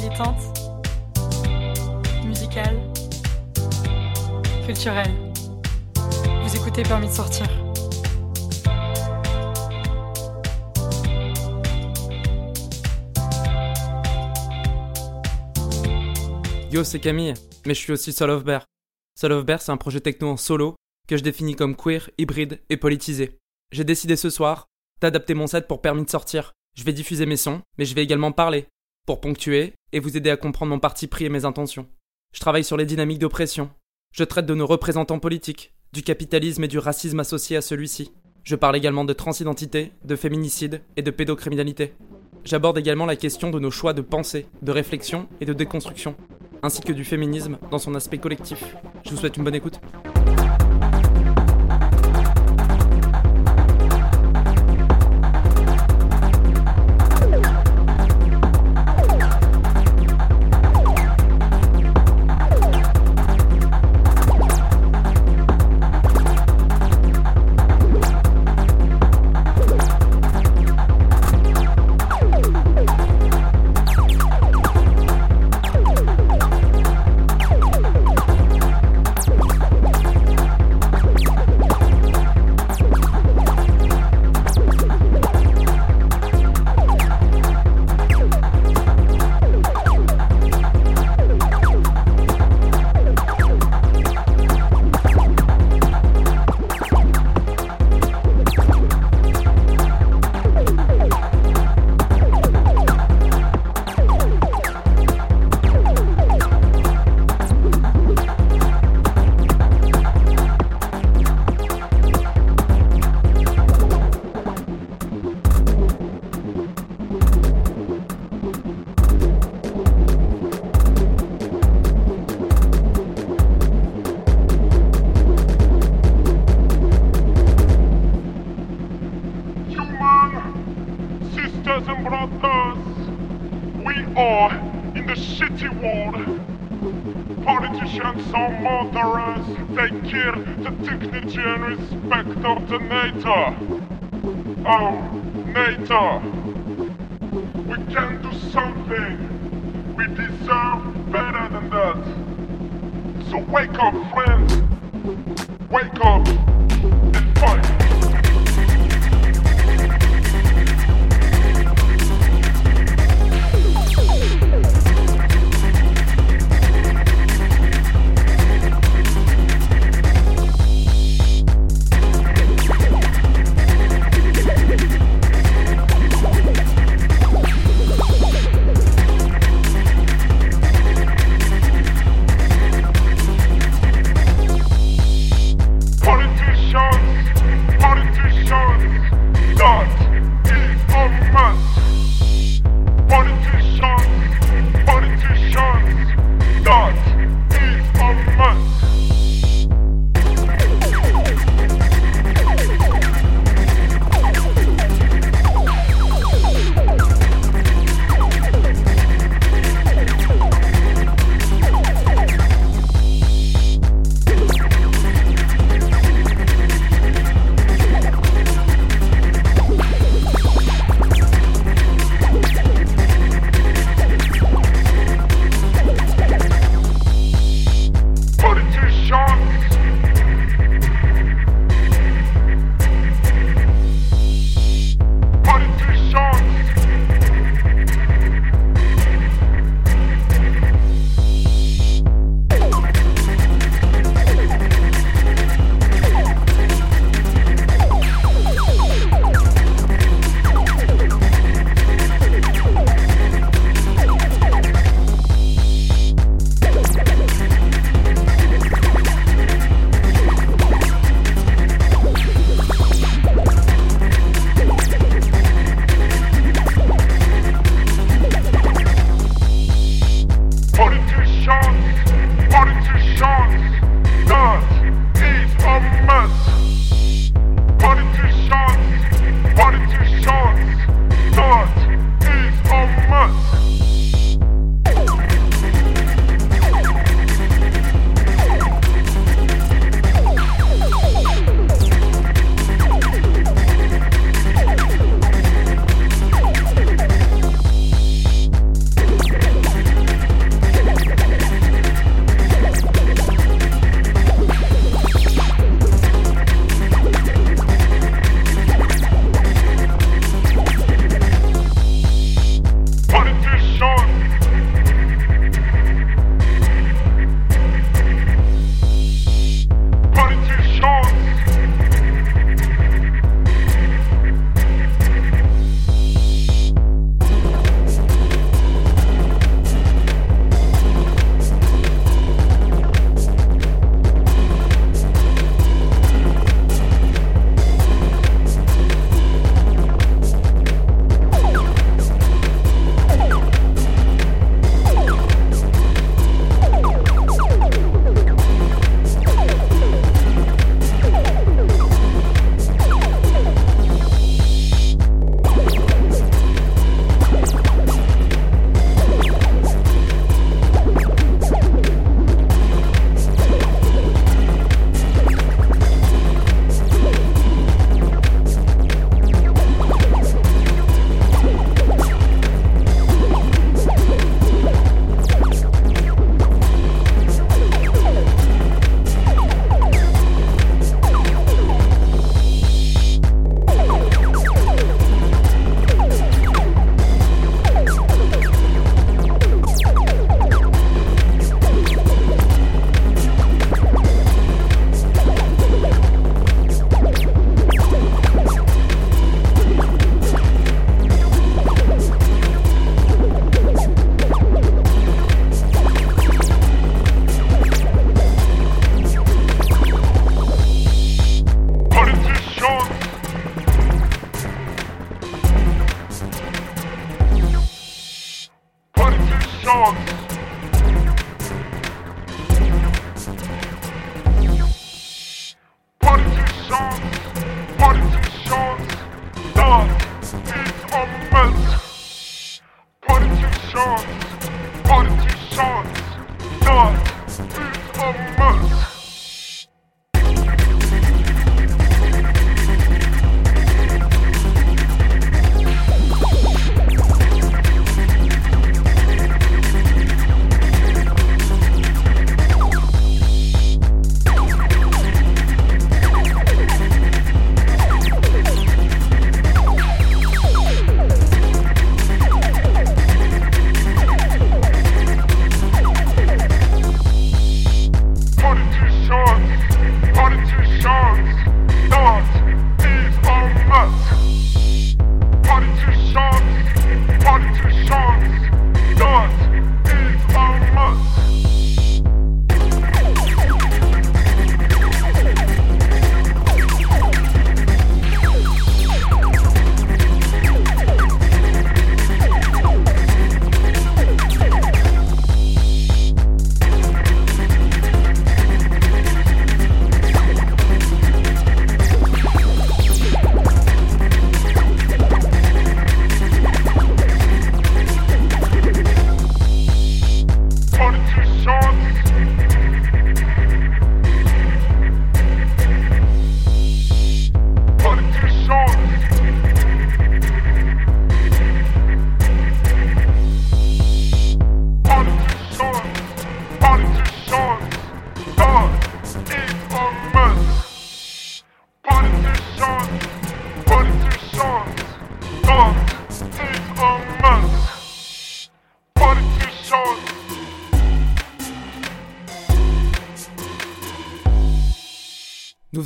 militante, musicale, culturelle. Vous écoutez Permis de sortir. Yo, c'est Camille, mais je suis aussi Soul of Bear. Soul of Bear, c'est un projet techno en solo que je définis comme queer, hybride et politisé. J'ai décidé ce soir d'adapter mon set pour permis de sortir. Je vais diffuser mes sons, mais je vais également parler, pour ponctuer et vous aider à comprendre mon parti pris et mes intentions. Je travaille sur les dynamiques d'oppression. Je traite de nos représentants politiques, du capitalisme et du racisme associé à celui-ci. Je parle également de transidentité, de féminicide et de pédocriminalité. J'aborde également la question de nos choix de pensée, de réflexion et de déconstruction, ainsi que du féminisme dans son aspect collectif. Je vous souhaite une bonne écoute.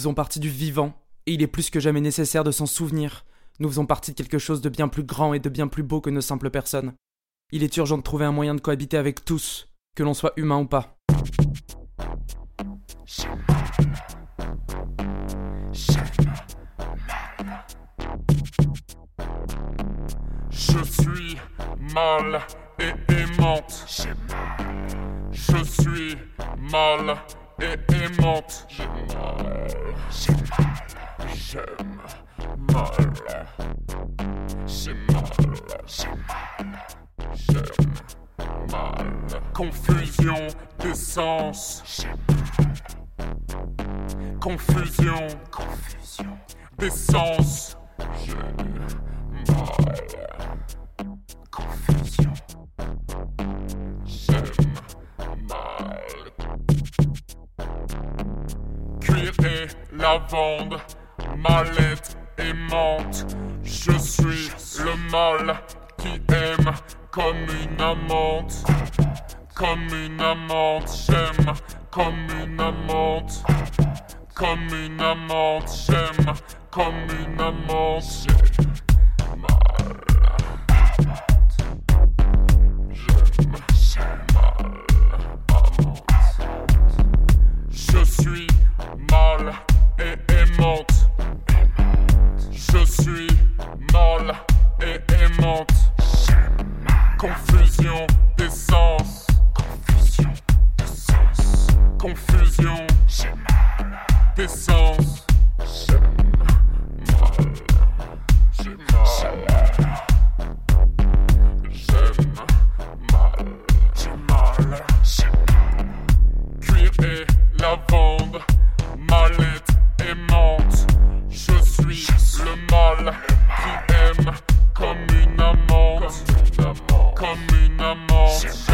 Faisons partie du vivant, et il est plus que jamais nécessaire de s'en souvenir. Nous faisons partie de quelque chose de bien plus grand et de bien plus beau que nos simples personnes. Il est urgent de trouver un moyen de cohabiter avec tous, que l'on soit humain ou pas. Je suis mal et aimante. Je suis mal et aimante. J'aime mal. J'aime mal. J'aime mal. J'aime mal. Confusion d'essence. Confusion. Confusion d'essence. J'aime mal. Confusion. Lavande, mallette et menthe. Je suis le mal qui aime comme une amante. Comme une amante, j'aime comme une amante. Comme une amante, j'aime comme une. Amante. Je suis mal Je suis mal et aimante. Confusion d'essence. Confusion d'essence. Confusion d'essence. Une amante,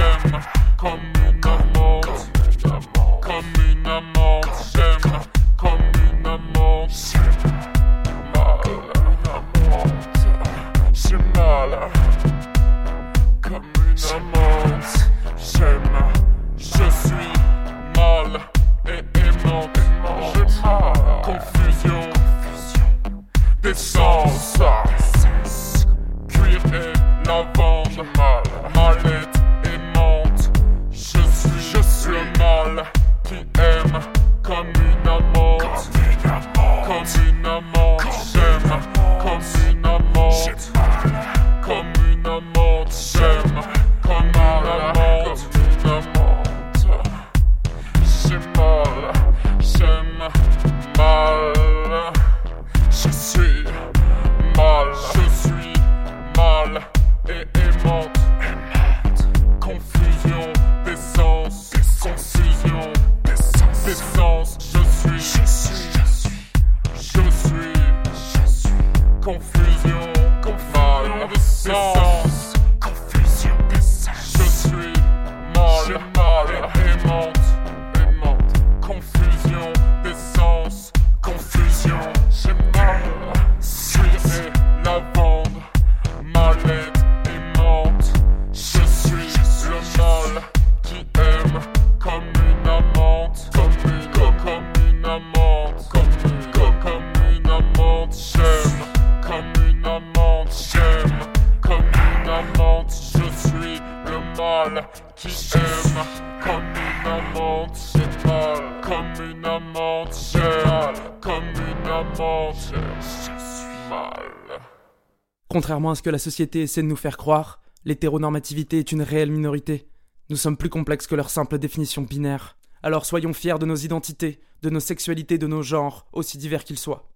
Contrairement à ce que la société essaie de nous faire croire, l'hétéronormativité est une réelle minorité. Nous sommes plus complexes que leur simple définition binaire. Alors soyons fiers de nos identités, de nos sexualités, de nos genres, aussi divers qu'ils soient.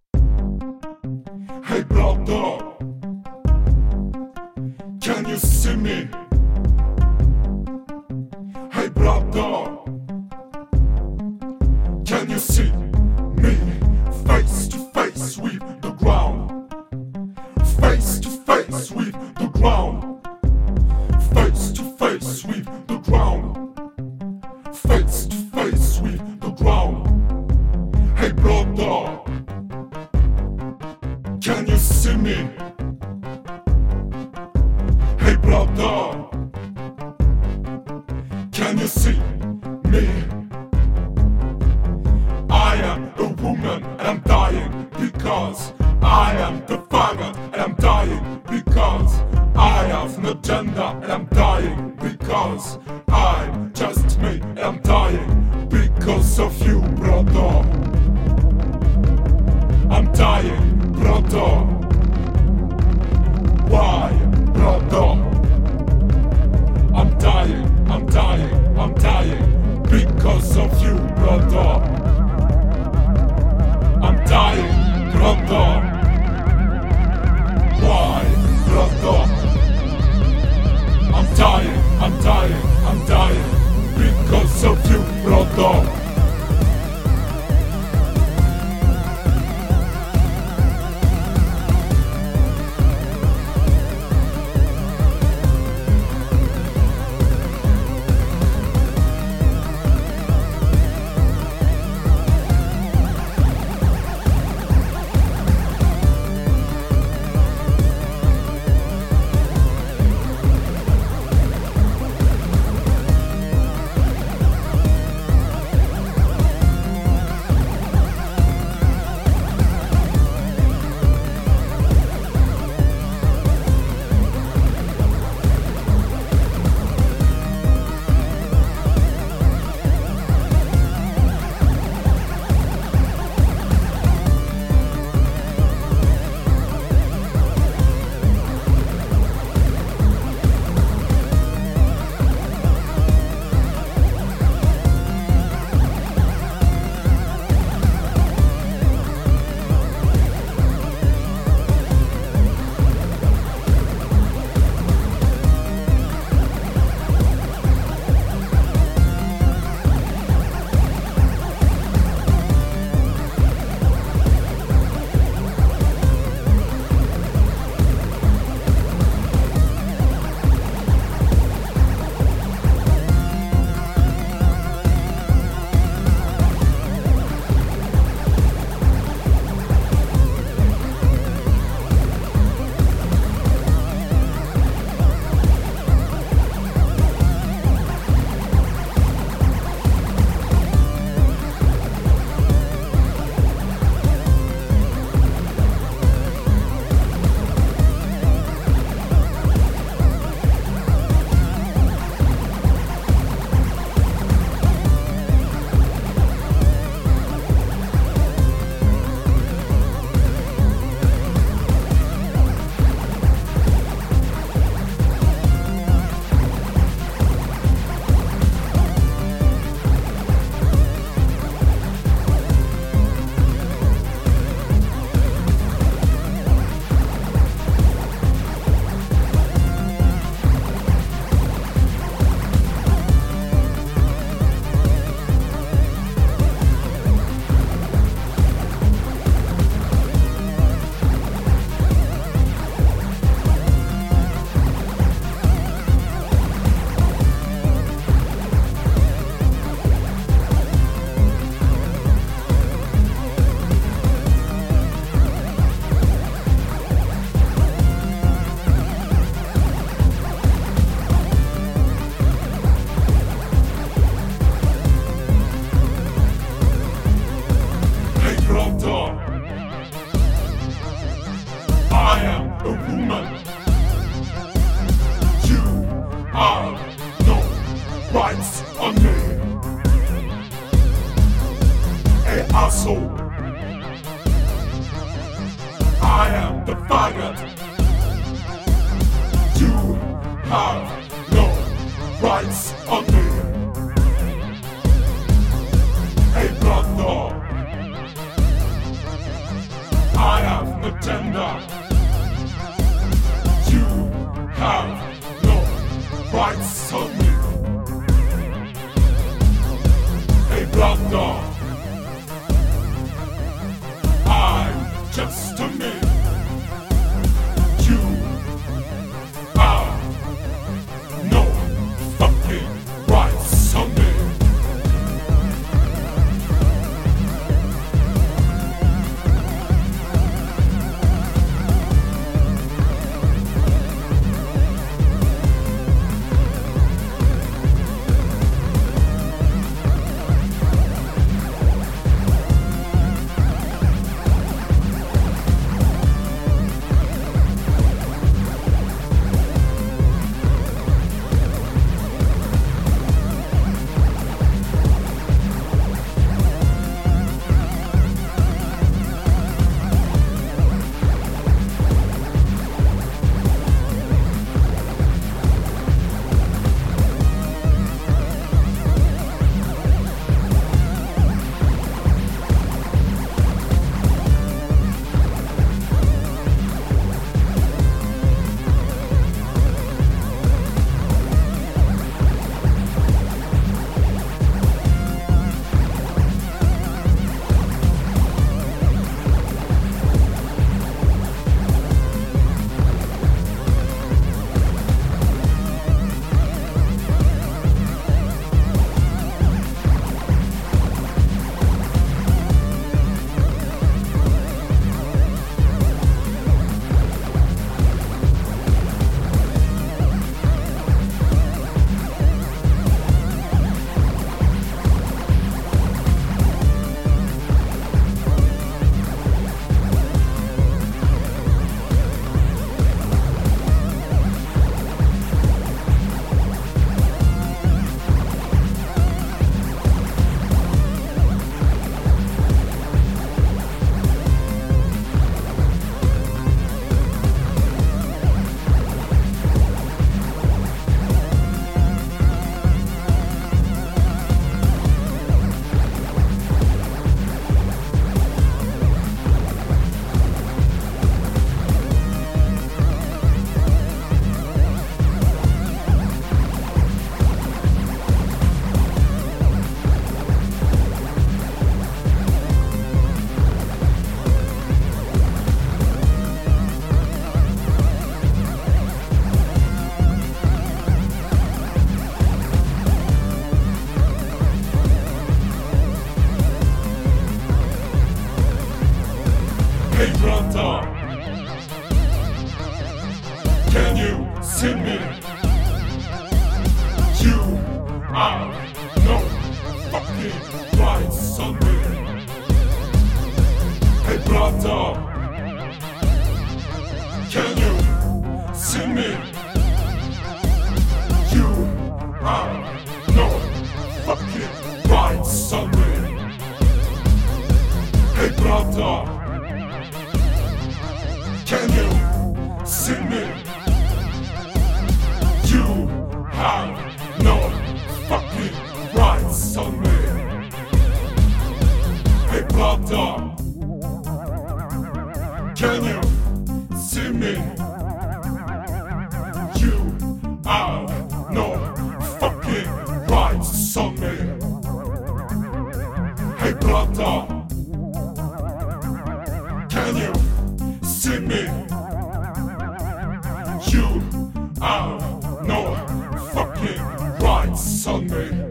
hungry.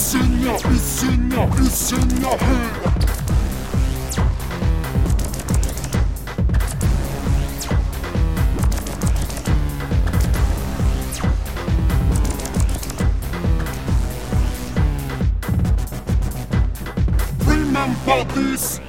It's in it's in it's in. Remember this.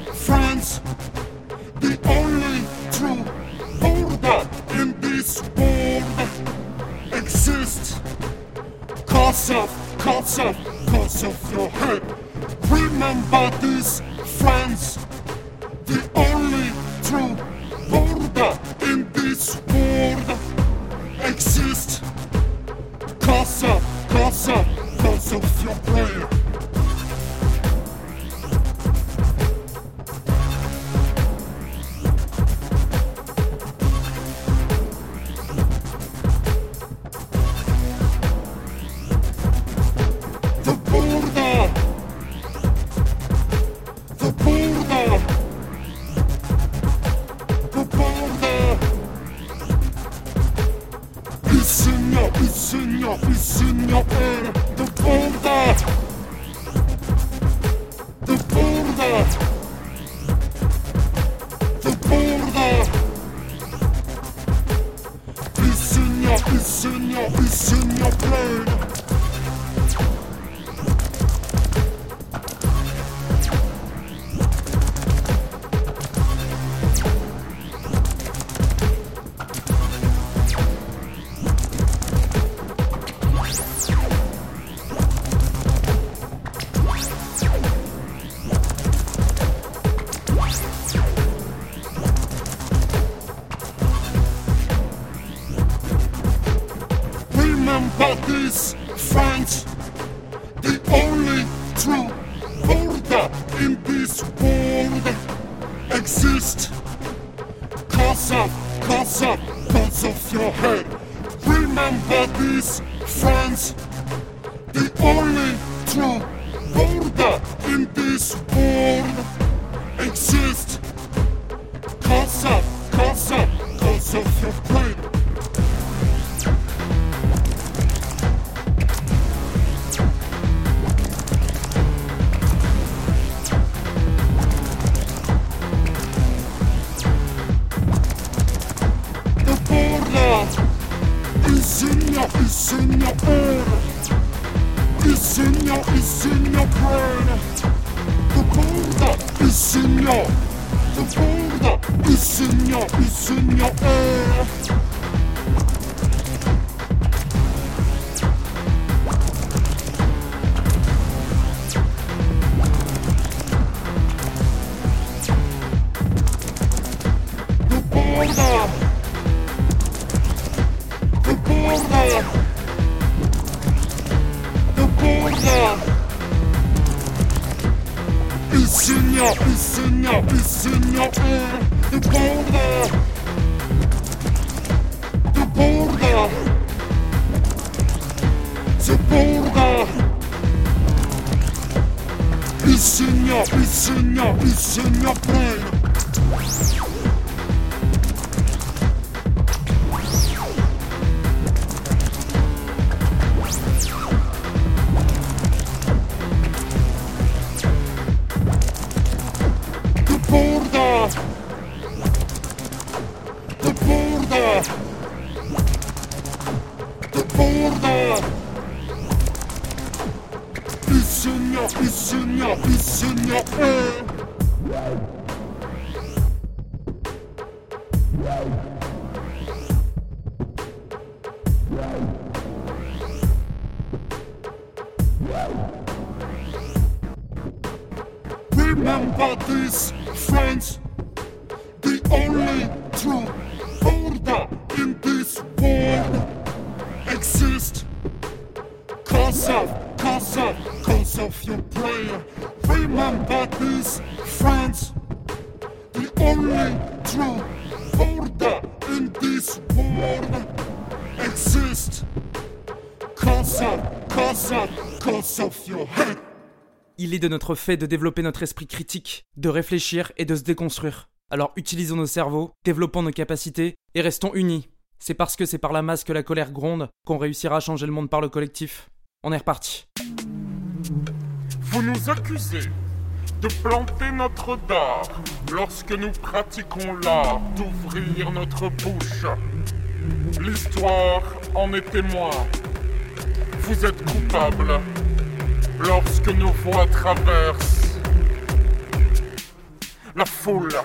that is science. The only true order in this world exists. Cause up, cause up, cause up your head. Remember this, friends. Il de notre fait de développer notre esprit critique, de réfléchir et de se déconstruire. Alors utilisons nos cerveaux, développons nos capacités et restons unis. C'est parce que c'est par la masse que la colère gronde qu'on réussira à changer le monde par le collectif. On est reparti. Vous nous accusez de planter notre dard lorsque nous pratiquons l'art d'ouvrir notre bouche. L'histoire en est témoin. Vous êtes coupable lorsque nos voix traversent la foule.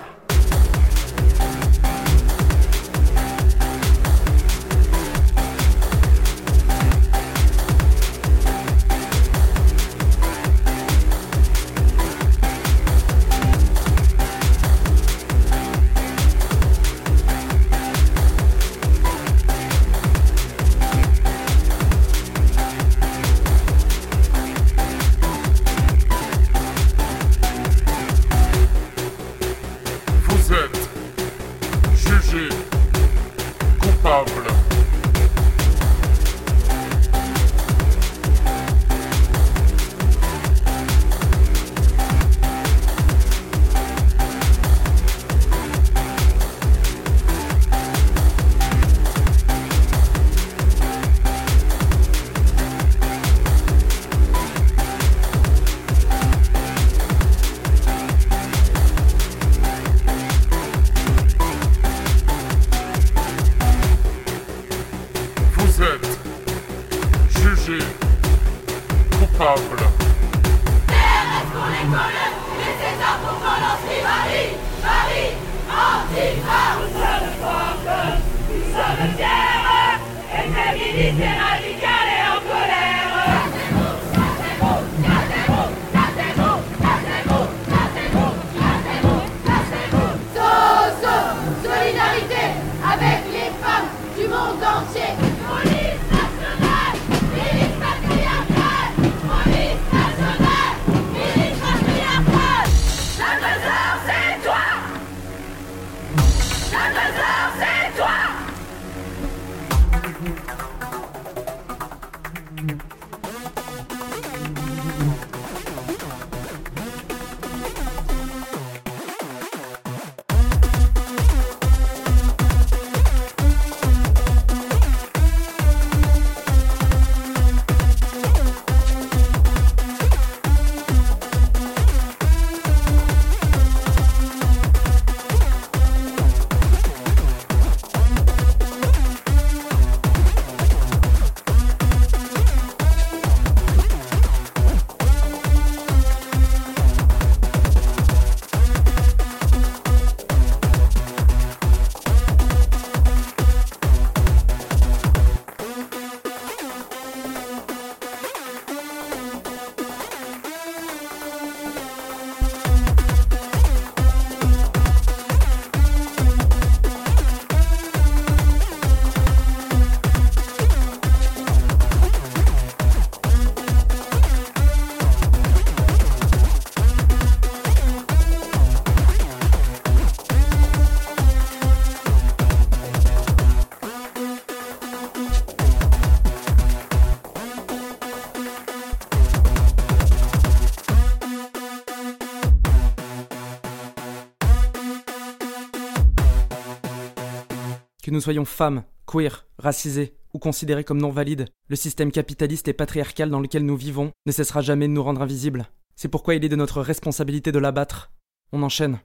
Nous soyons femmes, queer, racisées ou considérées comme non valides, le système capitaliste et patriarcal dans lequel nous vivons ne cessera jamais de nous rendre invisibles. C'est pourquoi il est de notre responsabilité de l'abattre. On enchaîne.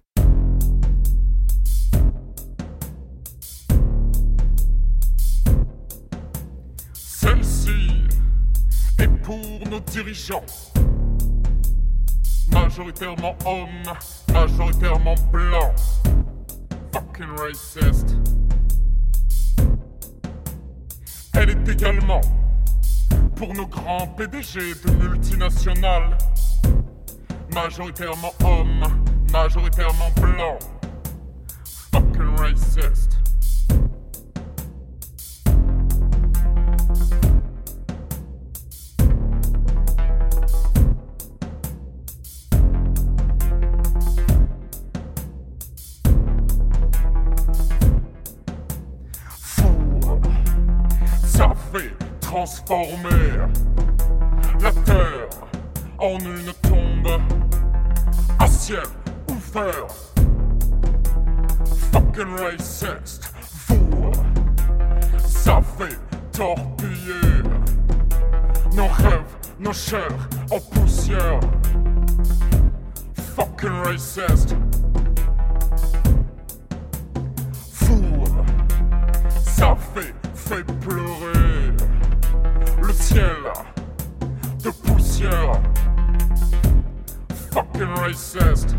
Celle-ci est pour nos dirigeants. Majoritairement hommes, majoritairement blancs. Fucking racist. Elle est également pour nos grands PDG de multinationales. Majoritairement hommes, majoritairement blancs. Fucking racist, vous, ça fait torpiller nos rêves, nos chairs en poussière. Fucking racist. Ça fait, fait pleurer le ciel de poussière. Fucking racist.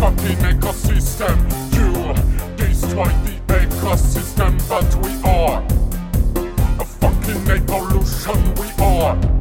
Fucking ecosystem. You destroy the ecosystem but we are. A fucking evolution we are.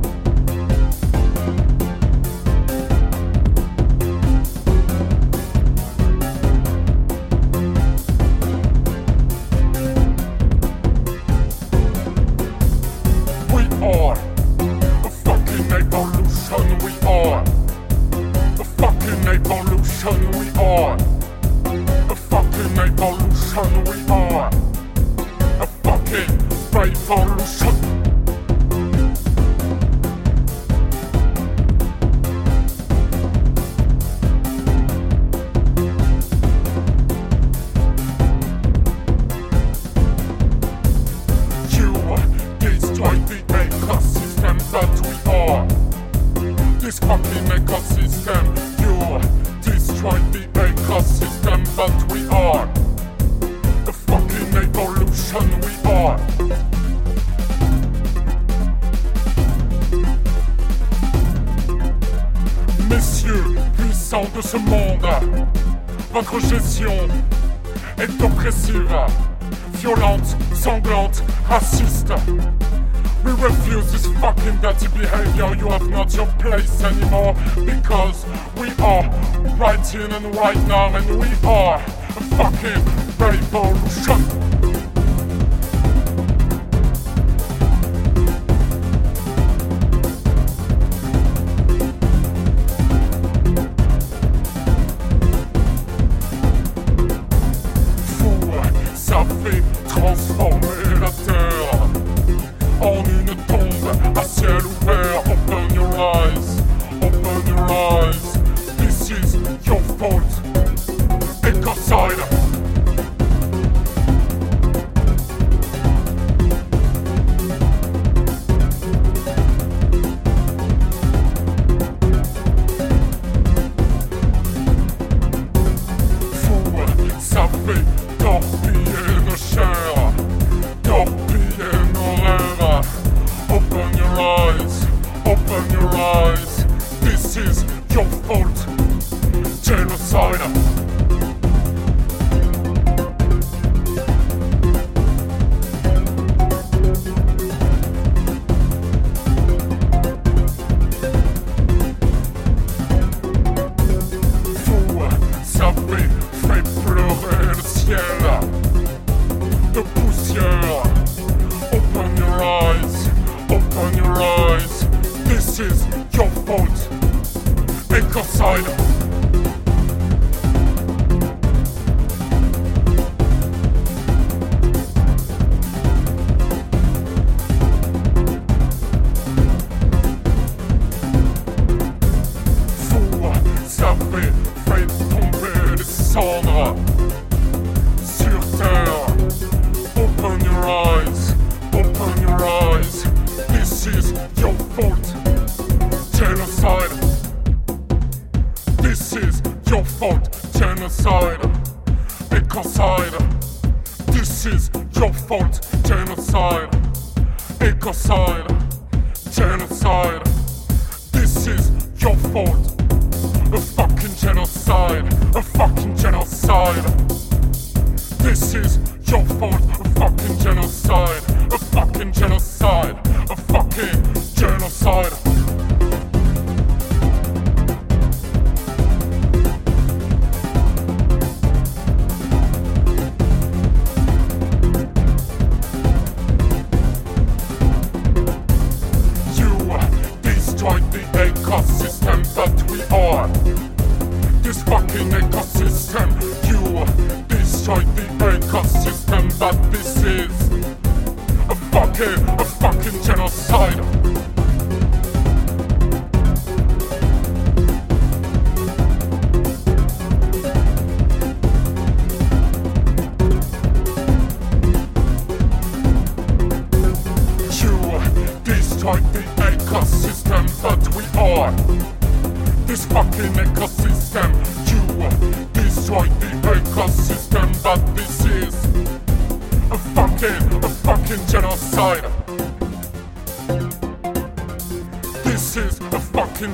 and white knight.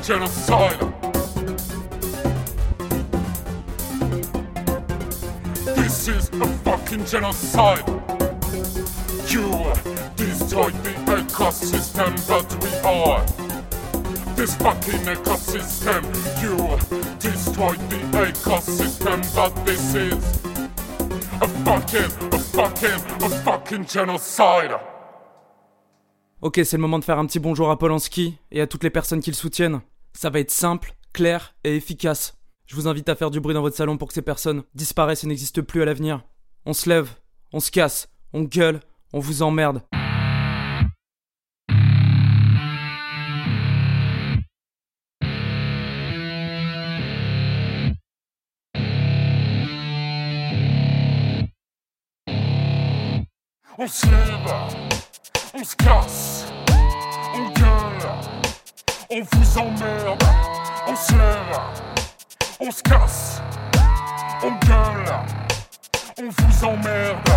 genocide. This is a fucking genocide. You destroyed the ecosystem that we are. This fucking ecosystem, you destroyed the ecosystem that this is. A fucking, a fucking, a fucking genocide. Ok, c'est le moment de faire un petit bonjour à Polanski et à toutes les personnes qui le soutiennent. Ça va être simple, clair et efficace. Je vous invite à faire du bruit dans votre salon pour que ces personnes disparaissent et n'existent plus à l'avenir. On se lève, on se casse, on gueule, on vous emmerde. On se lève on se casse, on gueule, on vous emmerde. On se lève, on se casse, on gueule, on vous emmerde.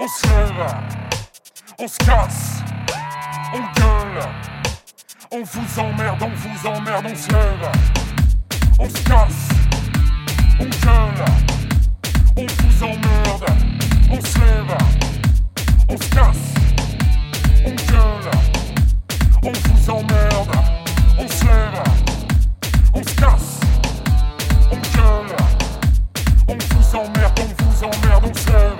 On se lève, on se casse, on gueule, on vous emmerde, on vous emmerde, on se lève, on se casse, on gueule, on vous emmerde, on se lève. On se casse, on gueule, on vous emmerde, on se lève, on se casse, on gueule, on vous emmerde, on vous emmerde, on se lève,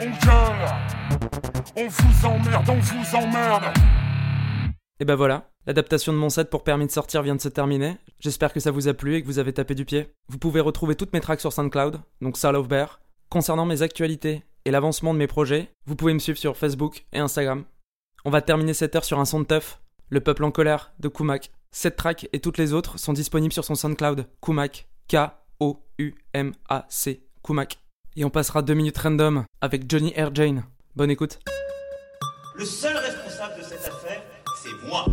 on gueule, on vous emmerde, on vous emmerde. Et ben voilà, l'adaptation de mon set pour permis de sortir vient de se terminer. J'espère que ça vous a plu et que vous avez tapé du pied. Vous pouvez retrouver toutes mes tracks sur SoundCloud, donc Soul of Bear. Concernant mes actualités et l'avancement de mes projets, vous pouvez me suivre sur Facebook et Instagram. On va terminer cette heure sur un son de teuf, Le Peuple en colère de Kumak. Cette track et toutes les autres sont disponibles sur son SoundCloud, Kumak, K-O-U-M-A-C, Kumak. Et on passera deux minutes random avec Johnny Air Jane. Bonne écoute. Le seul responsable de cette affaire, c'est moi.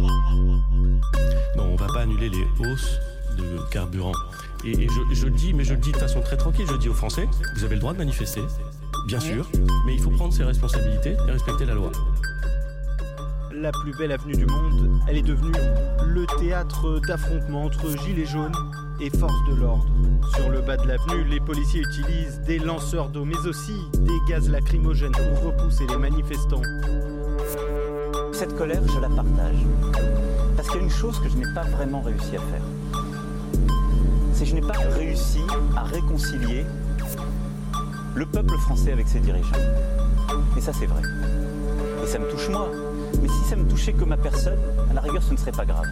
Non, on va pas annuler les hausses de carburant. Et, et je, je le dis, mais je le dis de façon très tranquille, je le dis aux Français, vous avez le droit de manifester, bien sûr, mais il faut prendre ses responsabilités et respecter la loi. La plus belle avenue du monde, elle est devenue le théâtre d'affrontements entre gilets jaunes et forces de l'ordre. Sur le bas de l'avenue, les policiers utilisent des lanceurs d'eau, mais aussi des gaz lacrymogènes pour repousser les manifestants. Cette colère, je la partage. Parce qu'il y a une chose que je n'ai pas vraiment réussi à faire. C'est que je n'ai pas réussi à réconcilier le peuple français avec ses dirigeants. Et ça, c'est vrai. Et ça me touche moi. Mais si ça me touchait que ma personne, à la rigueur, ce ne serait pas grave.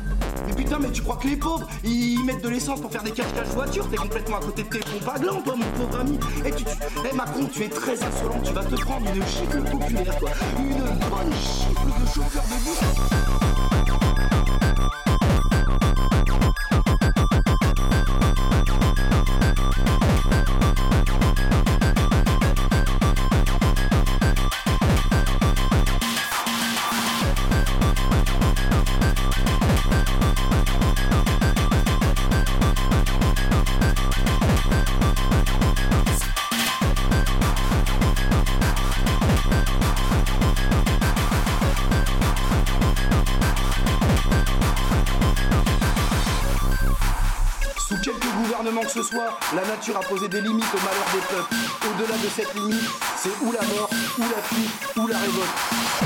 Mais putain, mais tu crois que les pauvres, ils mettent de l'essence pour faire des cache-cache voitures? T'es complètement à côté de tes pompes à toi, mon pauvre ami. Et tu, tu... Eh, Macron, tu es très insolent, tu vas te prendre une chiffle populaire, toi. Une bonne chiffle de chauffeur de bus. Soit, la nature a posé des limites au malheur des peuples. Au-delà de cette limite, c'est ou la mort, ou la fuite, ou la révolte.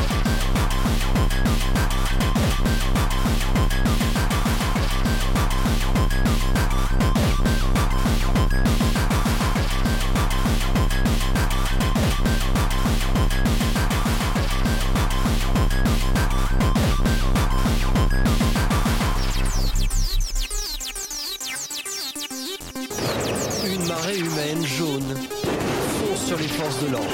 Marée humaine jaune fonce sur les forces de l'ordre.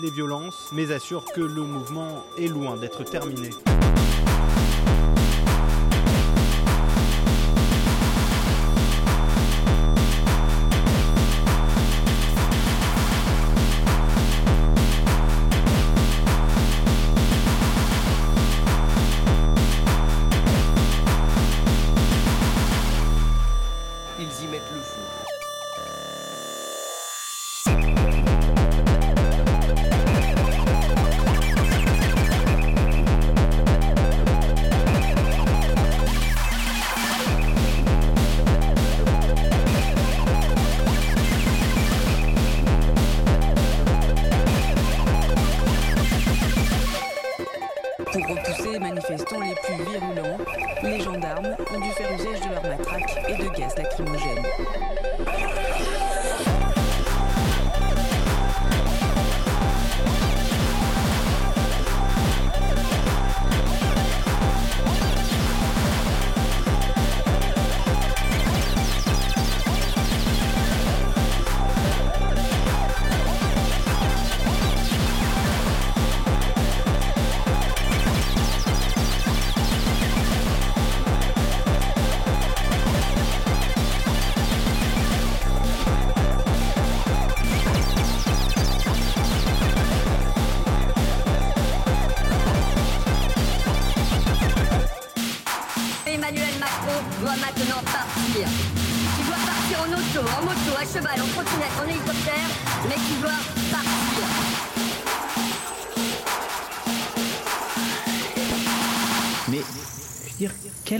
Les violences, mais assurent que le mouvement est loin d'être terminé.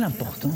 Mais,